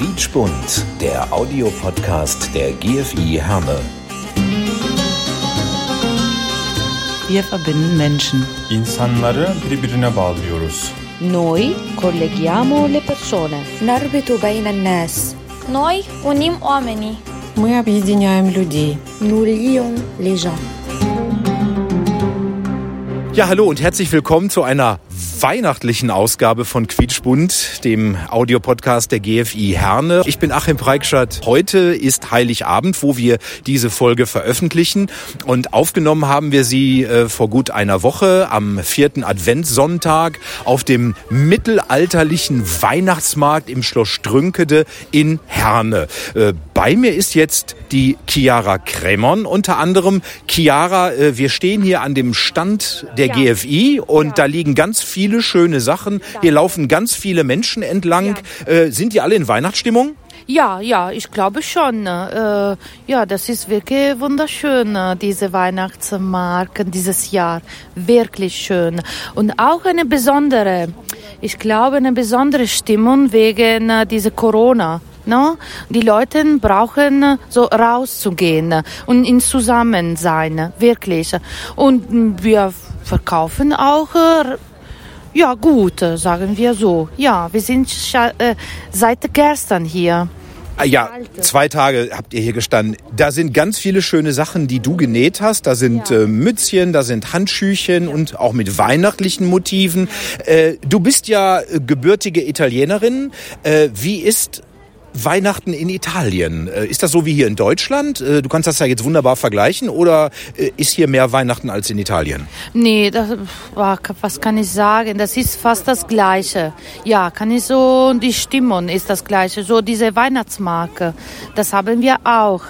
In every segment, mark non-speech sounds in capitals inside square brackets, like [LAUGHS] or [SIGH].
Quietschbund, der Audiopodcast der GFI Herne. Wir verbinden Menschen. İnsanları birbirine bağlıyoruz. Noi colleghiamo le persone. نربط بين الناس Noi unim oamenii. Мы объединяем людей. Nous lions les gens. Ja, hallo und herzlich willkommen zu einer weihnachtlichen Ausgabe von Quietschbund, dem Audiopodcast der GFI Herne. Ich bin Achim Preikschat. Heute ist Heiligabend, wo wir diese Folge veröffentlichen. Und aufgenommen haben wir sie äh, vor gut einer Woche am vierten Adventssonntag auf dem mittelalterlichen Weihnachtsmarkt im Schloss Strünkede in Herne. Äh, bei mir ist jetzt die Chiara Krämern unter anderem. Chiara, äh, wir stehen hier an dem Stand der GFI und da liegen ganz viele schöne Sachen. Hier laufen ganz viele Menschen entlang. Äh, sind die alle in Weihnachtsstimmung? Ja, ja, ich glaube schon. Äh, ja, das ist wirklich wunderschön, äh, diese Weihnachtsmarken dieses Jahr. Wirklich schön. Und auch eine besondere, ich glaube, eine besondere Stimmung wegen äh, dieser Corona. No? Die Leute brauchen äh, so rauszugehen und in Zusammensein, wirklich. Und mh, wir verkaufen auch äh, ja, gut, äh, sagen wir so. Ja, wir sind äh, seit gestern hier. Ah, Ja, zwei Tage habt ihr hier gestanden. Da sind ganz viele schöne Sachen, die du genäht hast. Da sind äh, Mützchen, da sind Handschüchen und auch mit weihnachtlichen Motiven. Äh, du bist ja äh, gebürtige Italienerin. Äh, wie ist Weihnachten in Italien? Äh, ist das so wie hier in Deutschland? Äh, du kannst das ja jetzt wunderbar vergleichen. Oder äh, ist hier mehr Weihnachten als in Italien? Nee, das, was kann ich sagen? Das ist fast das Gleiche. Ja, kann ich so, die Stimmung ist das Gleiche. So diese Weihnachtsmarke, das haben wir auch.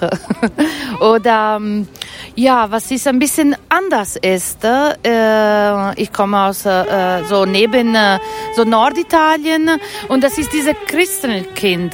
[LAUGHS] Oder, ähm, ja, was ist ein bisschen anders ist, äh, ich komme aus äh, so neben äh, so Norditalien und das ist diese Christenkind.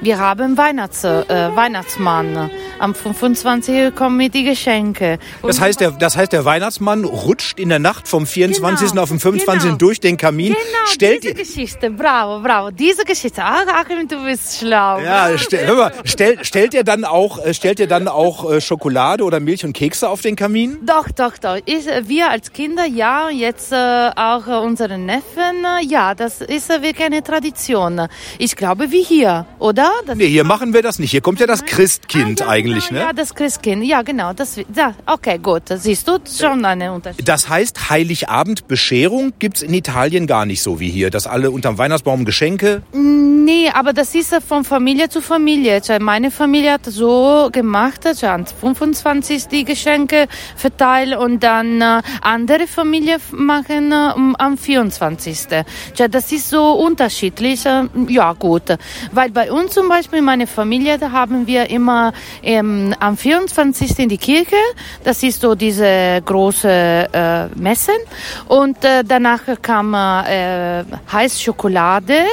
Wir haben Weihnachts, äh, Weihnachtsmann. Am 25. kommen mit die Geschenke. Das Und- heißt, der, das heißt, der Weihnachtsmann rutscht in der Nacht vom 24. Genau, auf den 25. genau. durch den Kamin, Genau, stellt diese Geschichte, bravo, bravo, diese Geschichte. Ach, Achim, du bist schlau. Ja, stell, hör mal, stell, stellt ihr dann auch, äh, stellt ihr dann auch äh, Schokolade oder Milch und Kekse auf den Kamin? Doch, doch, doch. Ich, äh, wir als Kinder, ja, jetzt äh, auch äh, unsere Neffen, äh, ja, das ist wirklich eine Tradition. Ich glaube, wie hier, oder? Das Nee, hier machen wir das nicht. Hier kommt ja das Christkind Ah, ja, eigentlich, genau, ne? Ja, das Christkind, ja, genau. Das, ja, okay, gut. Siehst du schon einen Unterschied. Das heißt, Heiligabend Bescherung gibt's in Italien gar nicht so wie hier, dass alle unterm Weihnachtsbaum Geschenke. Nee, aber das ist von Familie zu Familie. Meine Familie hat so gemacht, am 25 die Geschenke verteilen und dann äh, andere Familien machen äh, am 24. Cioè, das ist so unterschiedlich. Äh, ja, gut. Weil bei uns zum Beispiel, meine Familie, da haben wir immer ähm, am 24. in die Kirche. Das ist so diese große äh, Messen. Und äh, danach kam äh, heiß Schokolade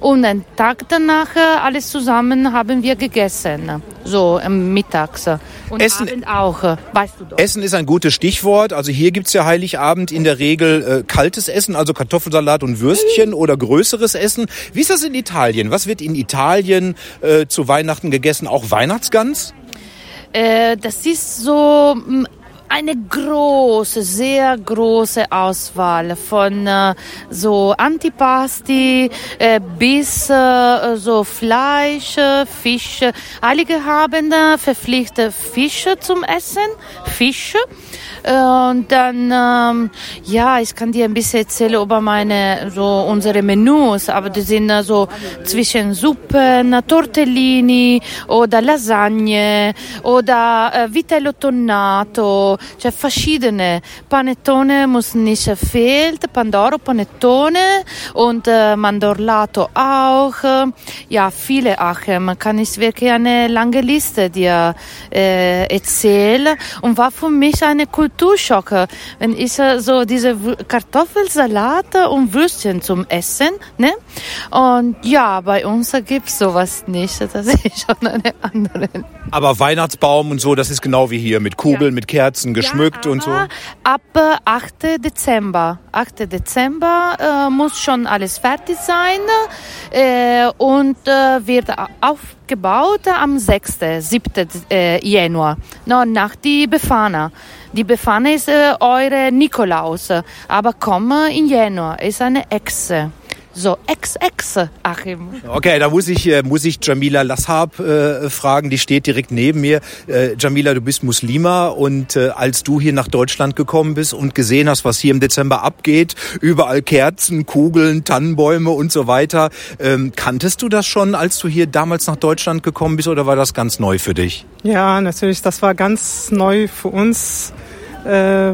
und einen Tag danach äh, alles zusammen haben wir gegessen. So mittags. Und Essen- Abend auch, äh, weißt du doch. Essen ist ein gutes Stichwort. Also hier gibt's ja Heiligabend in der Regel äh, kaltes Essen, also Kartoffelsalat und Würstchen oder größeres Essen. Wie ist das in Italien? Was wird in Italien äh, zu Weihnachten gegessen? Auch Weihnachtsgans? Äh, das ist so eine große, sehr große Auswahl von äh, so Antipasti äh, bis äh, so Fleisch, äh, Fisch. Einige haben äh, verpflichtet Fische zum Essen, Fische. Äh, Und dann, ähm, ja, ich kann dir ein bisschen erzählen über meine, so unsere Menüs, aber die sind äh, so zwischen Suppen, Tortellini oder Lasagne oder Vitello tonnato, cioè verschiedene. Panettone muss nicht fehlt, Pandoro Panettone und äh, Mandorlato auch. Ja, viele Achem. Kann ich wirklich eine lange Liste dir äh, erzählen und war für mich eine Kulturschock, wenn ich äh, so diese Kartoffelsalat und Würstchen zum Essen, ne? Und ja, bei uns gibt's sowas nicht. [LAUGHS] Das ist schon eine andere. Aber Weihnachtsbaum und so, das ist genau wie hier mit Kugeln, Ja. mit Kerzen, draußen geschmückt ja, und so? Ab äh, 8. Dezember. 8. Dezember äh, muss schon alles fertig sein äh, und äh, wird aufgebaut am 6. 7. Äh, Januar, no, nach die Befana. Die Befana ist äh, eure Nikolaus, aber komm in Januar, ist eine Echse. So, Ex-Ex, Achim. Okay, da muss ich, äh, muss ich Jamila Lassab äh, fragen, die steht direkt neben mir. Äh, Jamila, du bist Muslima und äh, als du hier nach Deutschland gekommen bist und gesehen hast, was hier im Dezember abgeht, überall Kerzen, Kugeln, Tannenbäume und so weiter, ähm, kanntest du das schon, als du hier damals nach Deutschland gekommen bist oder war das ganz neu für dich? Ja, natürlich, das war ganz neu für uns, äh,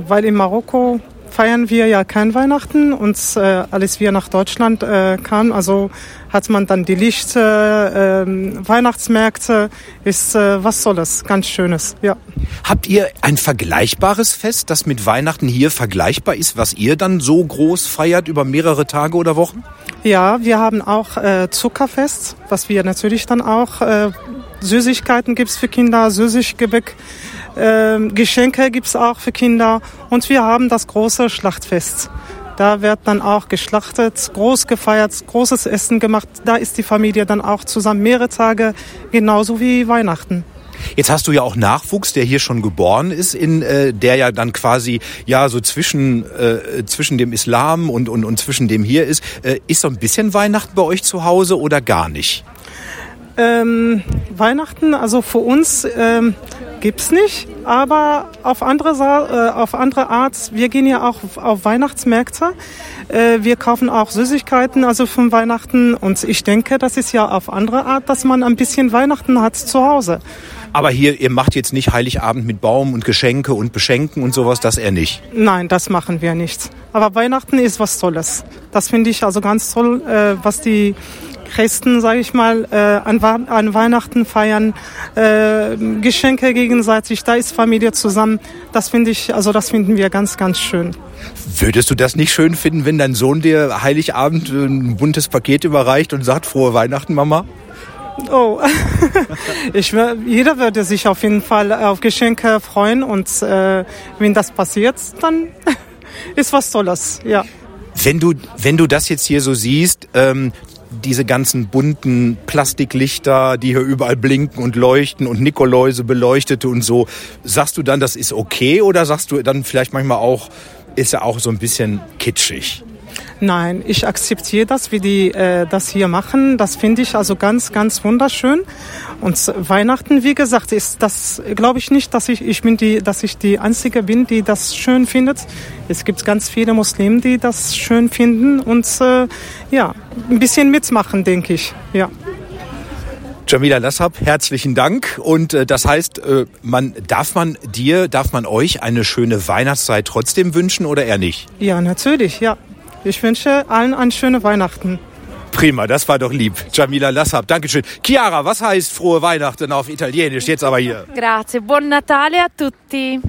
weil in Marokko feiern wir ja kein Weihnachten und äh, als wir nach Deutschland äh, kamen, also hat man dann die Lichter, äh, Weihnachtsmärkte, ist äh, was Tolles, ganz Schönes, ja. Habt ihr ein vergleichbares Fest, das mit Weihnachten hier vergleichbar ist, was ihr dann so groß feiert über mehrere Tage oder Wochen? Ja, wir haben auch äh, Zuckerfest, was wir natürlich dann auch äh, Süßigkeiten gibt's für Kinder, Süßiggebäck. Ähm, Geschenke gibt's auch für Kinder und wir haben das große Schlachtfest. Da wird dann auch geschlachtet, groß gefeiert, großes Essen gemacht. Da ist die Familie dann auch zusammen mehrere Tage, genauso wie Weihnachten. Jetzt hast du ja auch Nachwuchs, der hier schon geboren ist, in äh, der ja dann quasi ja so zwischen äh, zwischen dem Islam und und und zwischen dem hier ist. Äh, ist so ein bisschen Weihnachten bei euch zu Hause oder gar nicht? Ähm, Weihnachten, also für uns ähm, gibt's nicht, aber auf andere, Sa äh, auf andere Art. Wir gehen ja auch auf, Weihnachtsmärkte. Äh, wir kaufen auch Süßigkeiten, also für Weihnachten. Und ich denke, das ist ja auf andere Art, dass man ein bisschen Weihnachten hat zu Hause. Aber hier, ihr macht jetzt nicht Heiligabend mit Baum und Geschenke und Beschenken und sowas, das eher nicht. Nein, das machen wir nicht. Aber Weihnachten ist was Tolles. Das finde ich also ganz toll, äh, was die Christen, sage ich mal, äh, an, an, Weihnachten feiern, äh, Geschenke gegenseitig, da ist Familie zusammen. Das finde ich, also das finden wir ganz, ganz schön. Würdest du das nicht schön finden, wenn dein Sohn dir Heiligabend ein buntes Paket überreicht und sagt, frohe Weihnachten, Mama? Oh, [LAUGHS] ich, jeder würde sich auf jeden Fall auf Geschenke freuen und äh, wenn das passiert, dann [LAUGHS] ist was Tolles, ja. Wenn du, wenn du das jetzt hier so siehst, ähm, diese ganzen bunten Plastiklichter, die hier überall blinken und leuchten und Nikoläuse beleuchtete und so, sagst du dann, das ist okay oder sagst du dann vielleicht manchmal auch, ist ja auch so ein bisschen kitschig? Nein, ich akzeptiere das, wie die äh, das hier machen. Das finde ich also ganz, ganz wunderschön. Und Weihnachten, wie gesagt, ist das, glaube ich nicht, dass ich, ich bin die, dass ich die einzige bin, die das schön findet. Es gibt ganz viele Muslime, die das schön finden und äh, ja, ein bisschen mitmachen, denke ich. Ja. Jamila Lassab, herzlichen Dank. Und äh, das heißt, äh, man darf man dir, darf man euch eine schöne Weihnachtszeit trotzdem wünschen oder eher nicht? Ja, natürlich, ja. Ich wünsche allen ein schöne Weihnachten. Prima, das war doch lieb. Jamila Lassab, Dankeschön. Chiara, was heißt frohe Weihnachten auf Italienisch? Jetzt aber hier. Grazie, buon Natale a tutti.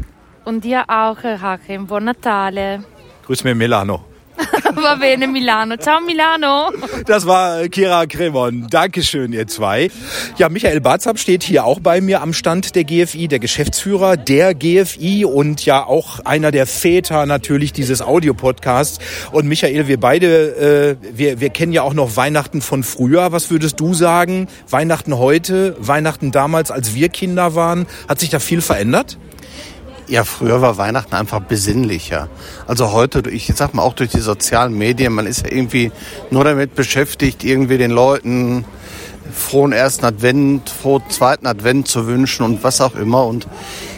Und dir auch, Hakim, buon Natale. Grüß mir Milano. [LAUGHS] Va bene, Milano. Ciao, Milano. Das war Kira Kremon. Dankeschön, ihr zwei. Ja, Michael Barzab steht hier auch bei mir am Stand der GFI, der Geschäftsführer der GFI und ja auch einer der Väter natürlich dieses Audiopodcasts. Und Michael, wir beide, äh, wir, wir kennen ja auch noch Weihnachten von früher. Was würdest du sagen? Weihnachten heute, Weihnachten damals, als wir Kinder waren. Hat sich da viel verändert? Ja, früher war Weihnachten einfach besinnlicher. Also heute, ich sag mal auch durch die sozialen Medien, man ist ja irgendwie nur damit beschäftigt, irgendwie den Leuten frohen ersten Advent, frohen zweiten Advent zu wünschen und was auch immer. Und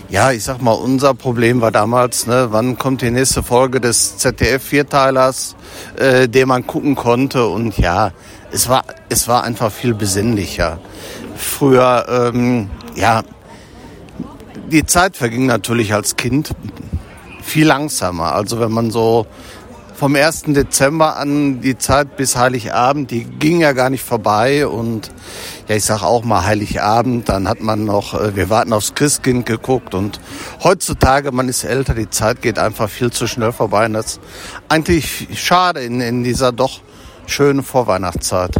ja, ich sag mal, unser Problem war damals, ne, wann kommt die nächste Folge des ZDF-Vierteilers, äh, den man gucken konnte. Und ja, es war, es war einfach viel besinnlicher. Früher, ähm, ja, die Zeit verging natürlich als Kind viel langsamer. Also wenn man so vom 1. Dezember an die Zeit bis Heiligabend, die ging ja gar nicht vorbei und ja, ich sag auch mal Heiligabend, dann hat man noch, äh, wir warten aufs Christkind geguckt und heutzutage, man ist älter, die Zeit geht einfach viel zu schnell vorbei und das ist eigentlich schade in, in dieser doch schönen Vorweihnachtszeit.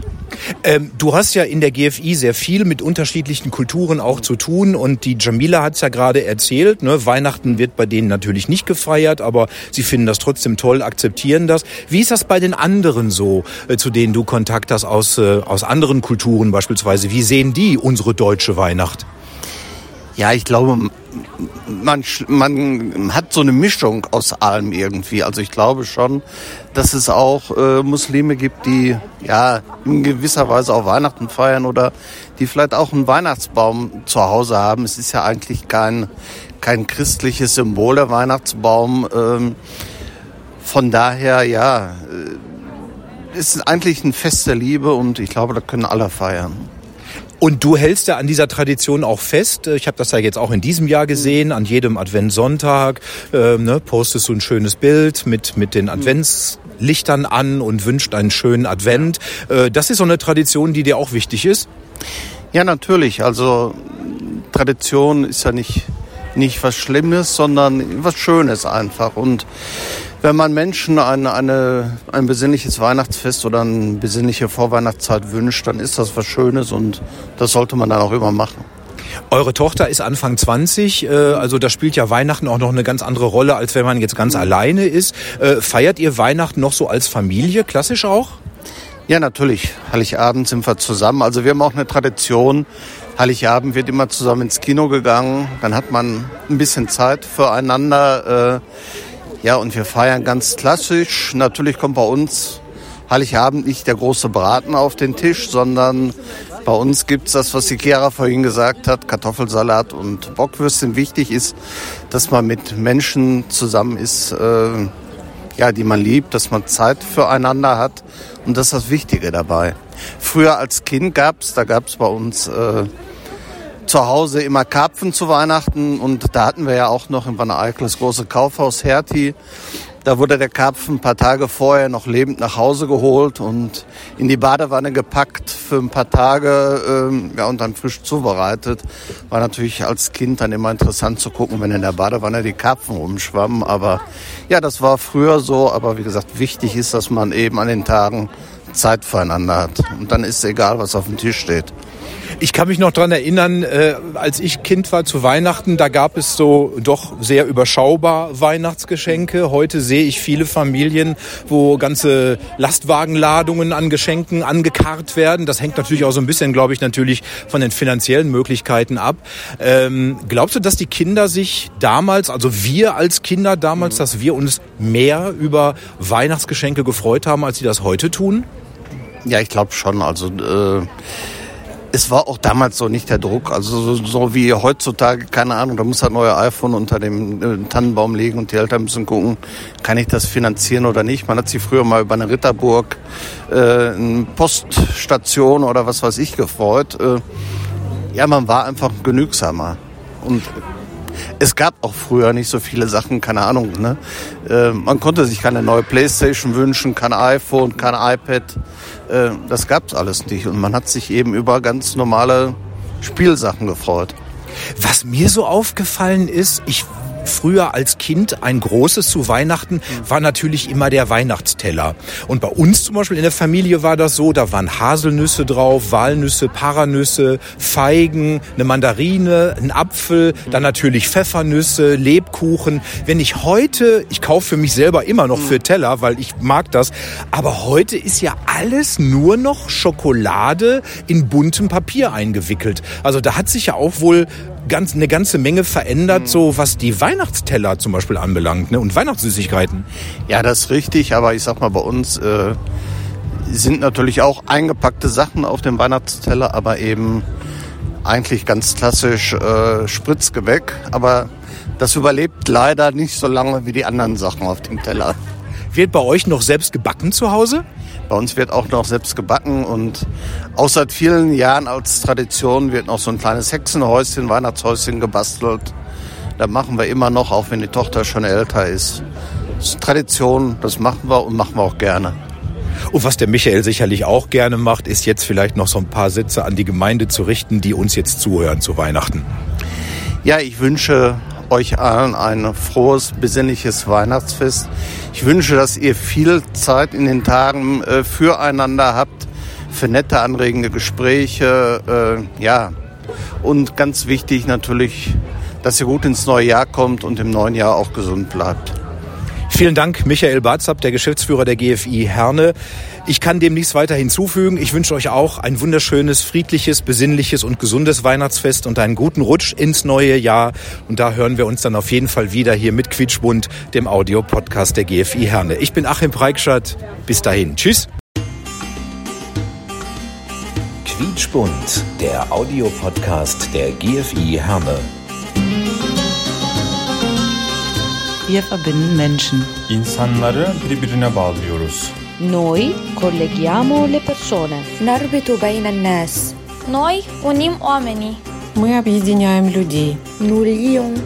Ähm, du hast ja in der GFI sehr viel mit unterschiedlichen Kulturen auch zu tun und die Jamila hat es ja gerade erzählt. Ne? Weihnachten wird bei denen natürlich nicht gefeiert, aber sie finden das trotzdem toll, akzeptieren das. Wie ist das bei den anderen so, äh, zu denen du Kontakt hast aus, äh, aus anderen Kulturen beispielsweise? Wie sehen die unsere deutsche Weihnacht? Ja, ich glaube, man, man hat so eine Mischung aus allem irgendwie. Also ich glaube schon, dass es auch äh, Muslime gibt, die ja in gewisser Weise auch Weihnachten feiern oder die vielleicht auch einen Weihnachtsbaum zu Hause haben. Es ist ja eigentlich kein, kein christliches Symbol, der Weihnachtsbaum. Ähm, von daher, ja, äh, ist eigentlich ein Fest der Liebe und ich glaube, da können alle feiern. Und du hältst ja an dieser Tradition auch fest. Ich habe das ja jetzt auch in diesem Jahr gesehen. An jedem Adventssonntag äh, ne, postest du ein schönes Bild mit, mit den Adventslichtern an und wünscht einen schönen Advent. Äh, das ist so eine Tradition, die dir auch wichtig ist? Ja, natürlich. Also Tradition ist ja nicht, nicht was Schlimmes, sondern was Schönes einfach. Und wenn man Menschen eine, eine, ein besinnliches Weihnachtsfest oder eine besinnliche Vorweihnachtszeit wünscht, dann ist das was Schönes und das sollte man dann auch immer machen. Eure Tochter ist Anfang 20, äh, also da spielt ja Weihnachten auch noch eine ganz andere Rolle, als wenn man jetzt ganz alleine ist. Äh, feiert ihr Weihnachten noch so als Familie, klassisch auch? Ja, natürlich. Heiligabend sind wir zusammen. Also wir haben auch eine Tradition. Heiligabend wird immer zusammen ins Kino gegangen. Dann hat man ein bisschen Zeit füreinander. Äh, ja, und wir feiern ganz klassisch. Natürlich kommt bei uns Heiligabend nicht der große Braten auf den Tisch, sondern bei uns gibt's das, was die Chiara vorhin gesagt hat, Kartoffelsalat und Bockwürstchen. Wichtig ist, dass man mit Menschen zusammen ist, äh, ja, die man liebt, dass man Zeit füreinander hat. Und das ist das Wichtige dabei. Früher als Kind gab's, da gab's bei uns äh, zu Hause immer Karpfen zu Weihnachten und da hatten wir ja auch noch in Wanne Eickel das große Kaufhaus Hertie. Da wurde der Karpfen ein paar Tage vorher noch lebend nach Hause geholt und in die Badewanne gepackt für ein paar Tage ähm, ja, und dann frisch zubereitet. War natürlich als Kind dann immer interessant zu gucken, wenn in der Badewanne die Karpfen rumschwammen. Aber ja, das war früher so. Aber wie gesagt, wichtig ist, dass man eben an den Tagen Zeit füreinander hat. Und dann ist es egal, was auf dem Tisch steht. Ich kann mich noch dran erinnern, äh, als ich Kind war zu Weihnachten, da gab es so doch sehr überschaubar Weihnachtsgeschenke. Heute sehe ich viele Familien, wo ganze Lastwagenladungen an Geschenken angekarrt werden. Das hängt natürlich auch so ein bisschen, glaube ich, natürlich von den finanziellen Möglichkeiten ab. Ähm, glaubst du, dass die Kinder sich damals, also wir als Kinder damals, dass wir uns mehr über Weihnachtsgeschenke gefreut haben, als sie das heute tun? Ja, ich glaube schon. Also äh es war auch damals so nicht der Druck. Also so, so wie heutzutage, keine Ahnung, da muss halt neue iPhone unter dem äh, Tannenbaum liegen und die Eltern müssen gucken, kann ich das finanzieren oder nicht. Man hat sich früher mal über eine Ritterburg, äh, eine Poststation oder was weiß ich gefreut. Äh, ja, man war einfach genügsamer. Und es gab auch früher nicht so viele Sachen, keine Ahnung. Ne? Äh, man konnte sich keine neue Playstation wünschen, kein iPhone, kein iPad. Äh, das gab's alles nicht. Und man hat sich eben über ganz normale Spielsachen gefreut. Was mir so aufgefallen ist, ich früher als Kind ein großes zu Weihnachten war natürlich immer der Weihnachtsteller. Und bei uns zum Beispiel in der Familie war das so, da waren Haselnüsse drauf, Walnüsse, Paranüsse, Feigen, eine Mandarine, ein Apfel, dann natürlich Pfeffernüsse, Lebkuchen. Wenn ich heute, ich kaufe für mich selber immer noch für Teller, weil ich mag das, aber heute ist ja alles nur noch Schokolade in buntem Papier eingewickelt. Also da hat sich ja auch wohl ganz, eine ganze Menge verändert, so was die Weihnachtsteller zum Beispiel anbelangt ne? und Weihnachtssüßigkeiten. Ja, das ist richtig, aber ich sag mal, bei uns äh, sind natürlich auch eingepackte Sachen auf dem Weihnachtsteller, aber eben eigentlich ganz klassisch äh, Spritzgebäck. Aber das überlebt leider nicht so lange wie die anderen Sachen auf dem Teller. Wird bei euch noch selbst gebacken zu Hause? Bei uns wird auch noch selbst gebacken und auch seit vielen Jahren als Tradition wird noch so ein kleines Hexenhäuschen, Weihnachtshäuschen gebastelt. Da machen wir immer noch, auch wenn die Tochter schon älter ist. Das ist Tradition, das machen wir und machen wir auch gerne. Und was der Michael sicherlich auch gerne macht, ist jetzt vielleicht noch so ein paar Sätze an die Gemeinde zu richten, die uns jetzt zuhören zu Weihnachten. Ja, ich wünsche euch allen ein frohes, besinnliches Weihnachtsfest. Ich wünsche, dass ihr viel Zeit in den Tagen äh, füreinander habt, für nette, anregende Gespräche. Äh, ja, und ganz wichtig natürlich, dass ihr gut ins neue Jahr kommt und im neuen Jahr auch gesund bleibt. Vielen Dank, Michael Barzap, der Geschäftsführer der GFI Herne. Ich kann dem nichts weiter hinzufügen. Ich wünsche euch auch ein wunderschönes, friedliches, besinnliches und gesundes Weihnachtsfest und einen guten Rutsch ins neue Jahr. Und da hören wir uns dann auf jeden Fall wieder hier mit Quietschbund, dem Audiopodcast der GFI Herne. Ich bin Achim Preikschat. Bis dahin. Tschüss. Quietschbund, der Audiopodcast der GFI Herne. Wir verbinden Menschen. İnsanları birbirine bağlıyoruz. Noi colleghiamo le persone. Narbitu beyne nas. Noi unim oamenii. Мы объединяем людей. Nous lions.